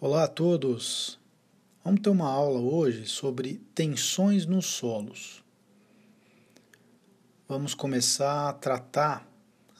Olá a todos! Vamos ter uma aula hoje sobre tensões nos solos. Vamos começar a tratar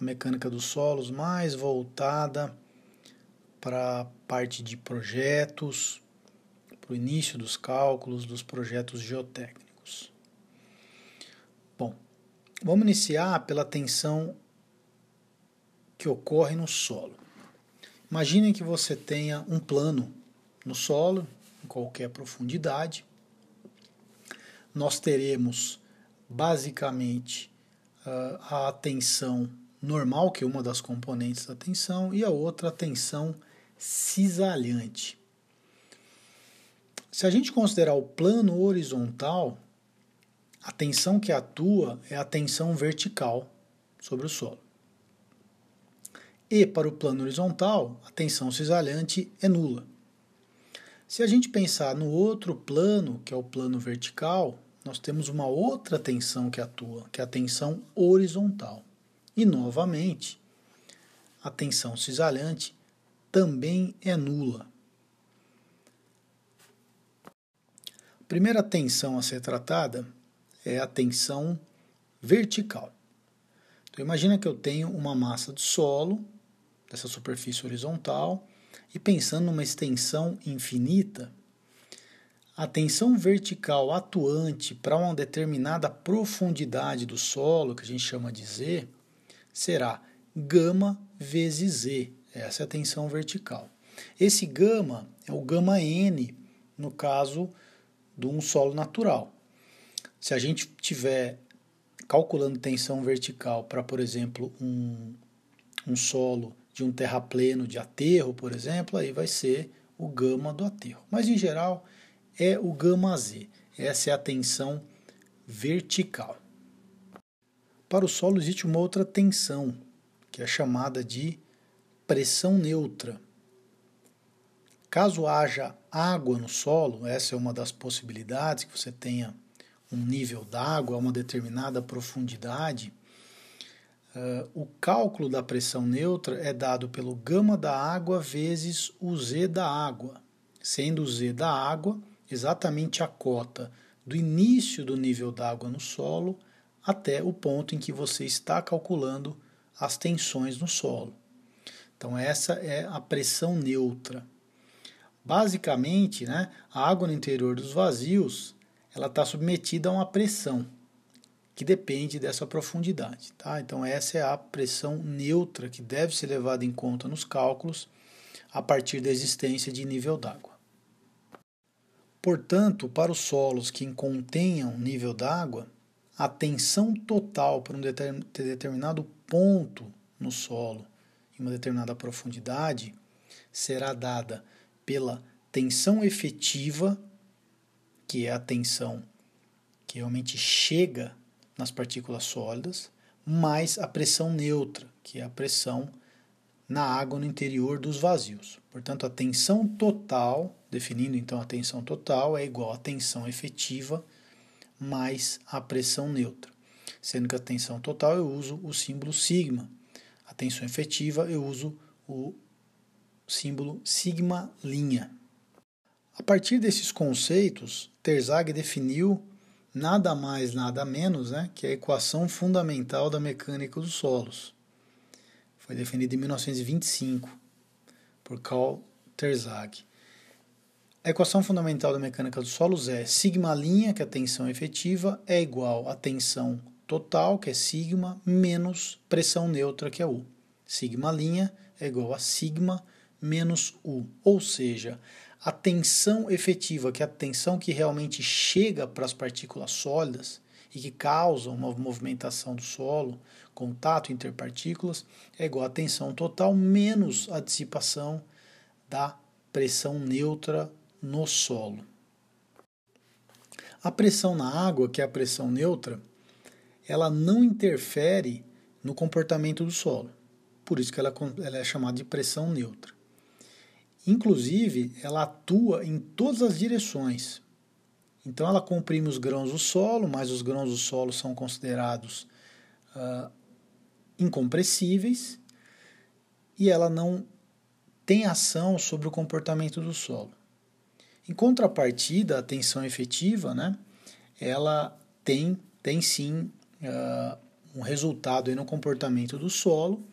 a mecânica dos solos mais voltada para a parte de projetos, para o início dos cálculos dos projetos geotécnicos. Bom, vamos iniciar pela tensão que ocorre no solo. Imaginem que você tenha um plano no solo, em qualquer profundidade. Nós teremos basicamente ah, a tensão normal, que é uma das componentes da tensão, e a outra a tensão cisalhante. Se a gente considerar o plano horizontal, a tensão que atua é a tensão vertical sobre o solo. E para o plano horizontal, a tensão cisalhante é nula. Se a gente pensar no outro plano, que é o plano vertical, nós temos uma outra tensão que atua, que é a tensão horizontal. E novamente, a tensão cisalhante também é nula. A primeira tensão a ser tratada é a tensão vertical. Então imagina que eu tenho uma massa de solo dessa superfície horizontal e pensando numa extensão infinita, a tensão vertical atuante para uma determinada profundidade do solo, que a gente chama de Z, será gama vezes Z. Essa é a tensão vertical. Esse gama é o gama N, no caso de um solo natural. Se a gente tiver calculando tensão vertical para, por exemplo, um, um solo de um terrapleno de aterro, por exemplo, aí vai ser o gama do aterro. Mas em geral é o gama Z. Essa é a tensão vertical. Para o solo existe uma outra tensão, que é chamada de pressão neutra. Caso haja água no solo, essa é uma das possibilidades que você tenha um nível d'água a uma determinada profundidade, Uh, o cálculo da pressão neutra é dado pelo gama da água vezes o Z da água, sendo o Z da água exatamente a cota do início do nível d'água no solo até o ponto em que você está calculando as tensões no solo. Então, essa é a pressão neutra. Basicamente, né, a água no interior dos vazios ela está submetida a uma pressão que depende dessa profundidade. Tá? Então, essa é a pressão neutra que deve ser levada em conta nos cálculos a partir da existência de nível d'água. Portanto, para os solos que contenham nível d'água, a tensão total para um determinado ponto no solo, em uma determinada profundidade, será dada pela tensão efetiva, que é a tensão que realmente chega nas partículas sólidas, mais a pressão neutra, que é a pressão na água no interior dos vazios. Portanto, a tensão total, definindo então a tensão total, é igual à tensão efetiva mais a pressão neutra. Sendo que a tensão total eu uso o símbolo sigma, a tensão efetiva eu uso o símbolo sigma linha. A partir desses conceitos, Terzag definiu nada mais, nada menos né, que a equação fundamental da mecânica dos solos. Foi definida em 1925 por Carl Terzag. A equação fundamental da mecânica dos solos é sigma linha, que é a tensão efetiva, é igual a tensão total, que é sigma, menos pressão neutra, que é U. Sigma linha é igual a sigma menos U. Ou seja, a tensão efetiva, que é a tensão que realmente chega para as partículas sólidas e que causa uma movimentação do solo, contato interpartículas, é igual à tensão total menos a dissipação da pressão neutra no solo. A pressão na água, que é a pressão neutra, ela não interfere no comportamento do solo. Por isso que ela, ela é chamada de pressão neutra. Inclusive, ela atua em todas as direções. Então, ela comprime os grãos do solo, mas os grãos do solo são considerados uh, incompressíveis e ela não tem ação sobre o comportamento do solo. Em contrapartida, a tensão efetiva, né, ela tem, tem sim uh, um resultado no comportamento do solo,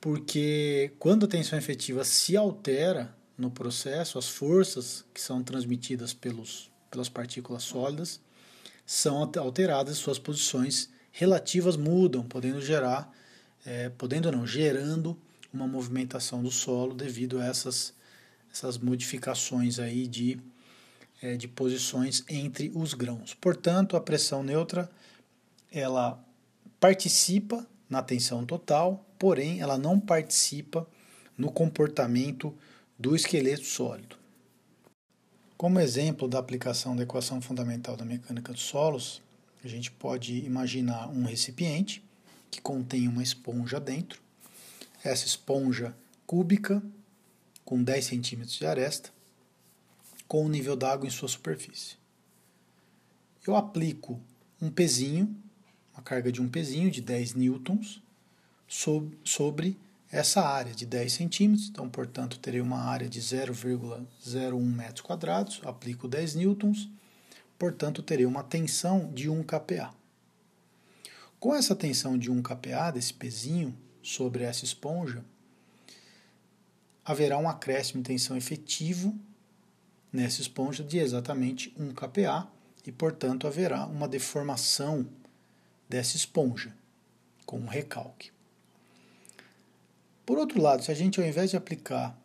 porque quando a tensão efetiva se altera no processo, as forças que são transmitidas pelos, pelas partículas sólidas são alteradas, suas posições relativas mudam, podendo gerar, é, podendo não, gerando uma movimentação do solo devido a essas, essas modificações aí de, é, de posições entre os grãos. Portanto, a pressão neutra ela participa na tensão total, porém ela não participa no comportamento do esqueleto sólido. Como exemplo da aplicação da equação fundamental da mecânica dos solos, a gente pode imaginar um recipiente que contém uma esponja dentro. Essa esponja cúbica, com 10 centímetros de aresta, com o nível d'água em sua superfície. Eu aplico um pezinho, uma carga de um pezinho de 10 newtons, sobre essa área de 10 centímetros, então, portanto, terei uma área de 0,01 metros quadrados, aplico 10 newtons, portanto, terei uma tensão de 1 kPa. Com essa tensão de 1 kPa, desse pezinho sobre essa esponja, haverá um acréscimo de tensão efetivo nessa esponja de exatamente 1 kPa e, portanto, haverá uma deformação dessa esponja com um recalque. Por outro lado, se a gente ao invés de aplicar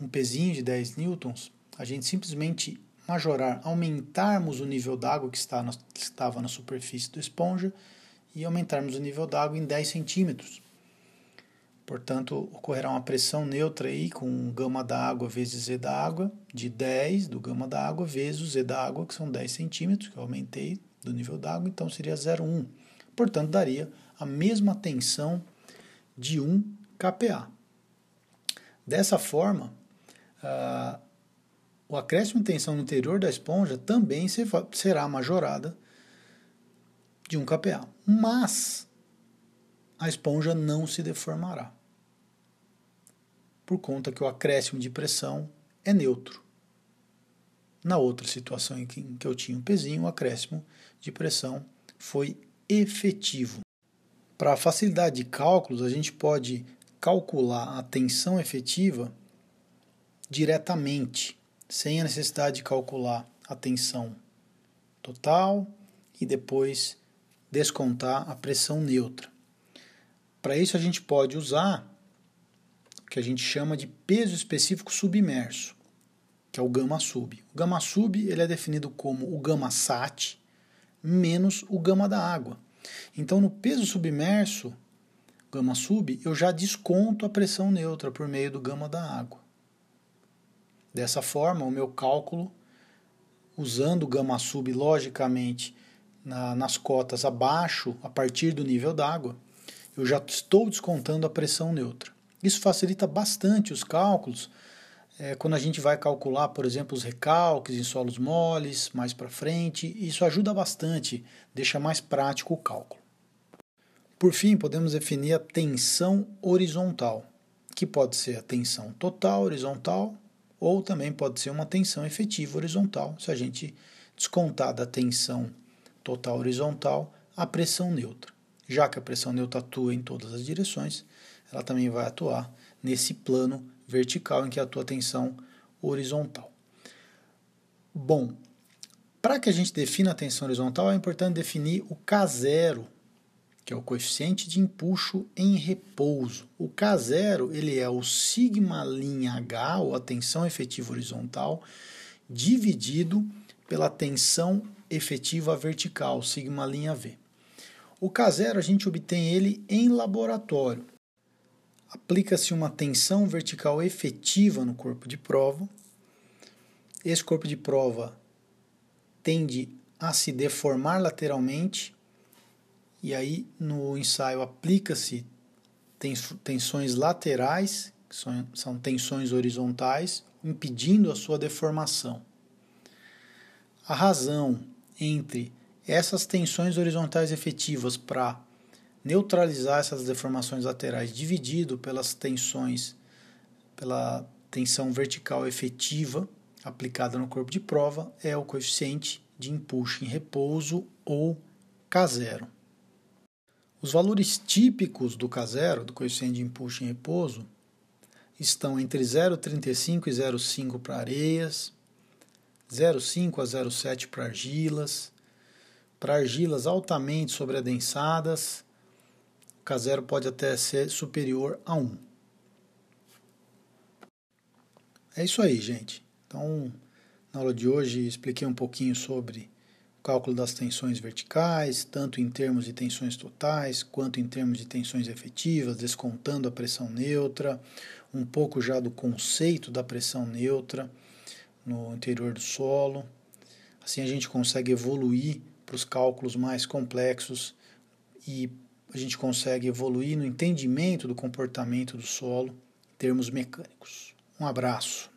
um pezinho de 10 newtons, a gente simplesmente majorar, aumentarmos o nível d'água que, que estava na superfície da esponja e aumentarmos o nível d'água em 10 centímetros. Portanto, ocorrerá uma pressão neutra aí com gama da água vezes Z da água, de 10 do gama da água vezes o Z da água, que são 10 centímetros, que eu aumentei do nível d'água, então seria 0,1. Portanto, daria a mesma tensão de 1 KPA. Dessa forma, uh, o acréscimo de tensão no interior da esponja também será majorada de 1 kPa, mas a esponja não se deformará, por conta que o acréscimo de pressão é neutro. Na outra situação em que, em que eu tinha um pezinho, o acréscimo de pressão foi efetivo. Para facilidade de cálculos, a gente pode calcular a tensão efetiva diretamente, sem a necessidade de calcular a tensão total e depois descontar a pressão neutra. Para isso a gente pode usar o que a gente chama de peso específico submerso, que é o gama sub. O gama sub ele é definido como o gama sat menos o gama da água. Então no peso submerso gama sub, eu já desconto a pressão neutra por meio do gama da água. Dessa forma, o meu cálculo, usando o gama sub logicamente na, nas cotas abaixo, a partir do nível d'água, eu já estou descontando a pressão neutra. Isso facilita bastante os cálculos é, quando a gente vai calcular, por exemplo, os recalques em solos moles mais para frente. Isso ajuda bastante, deixa mais prático o cálculo. Por fim, podemos definir a tensão horizontal, que pode ser a tensão total horizontal ou também pode ser uma tensão efetiva horizontal, se a gente descontar da tensão total horizontal a pressão neutra. Já que a pressão neutra atua em todas as direções, ela também vai atuar nesse plano vertical em que atua a tensão horizontal. Bom, para que a gente defina a tensão horizontal, é importante definir o K0 que é o coeficiente de empuxo em repouso. O K0 ele é o sigma linha H, ou a tensão efetiva horizontal, dividido pela tensão efetiva vertical, sigma linha V. O K0 a gente obtém ele em laboratório. Aplica-se uma tensão vertical efetiva no corpo de prova. Esse corpo de prova tende a se deformar lateralmente e aí no ensaio aplica-se tensões laterais, que são, são tensões horizontais, impedindo a sua deformação. A razão entre essas tensões horizontais efetivas para neutralizar essas deformações laterais dividido pelas tensões pela tensão vertical efetiva aplicada no corpo de prova é o coeficiente de empuxo em repouso ou K0. Os valores típicos do K0, do coeficiente de empuxo em repouso, estão entre 0,35 e 0,5 para areias, 0,5 a 0,7 para argilas, para argilas altamente sobreadensadas, o K0 pode até ser superior a 1. É isso aí, gente. Então, na aula de hoje expliquei um pouquinho sobre cálculo das tensões verticais, tanto em termos de tensões totais quanto em termos de tensões efetivas, descontando a pressão neutra, um pouco já do conceito da pressão neutra no interior do solo. Assim a gente consegue evoluir para os cálculos mais complexos e a gente consegue evoluir no entendimento do comportamento do solo em termos mecânicos. Um abraço.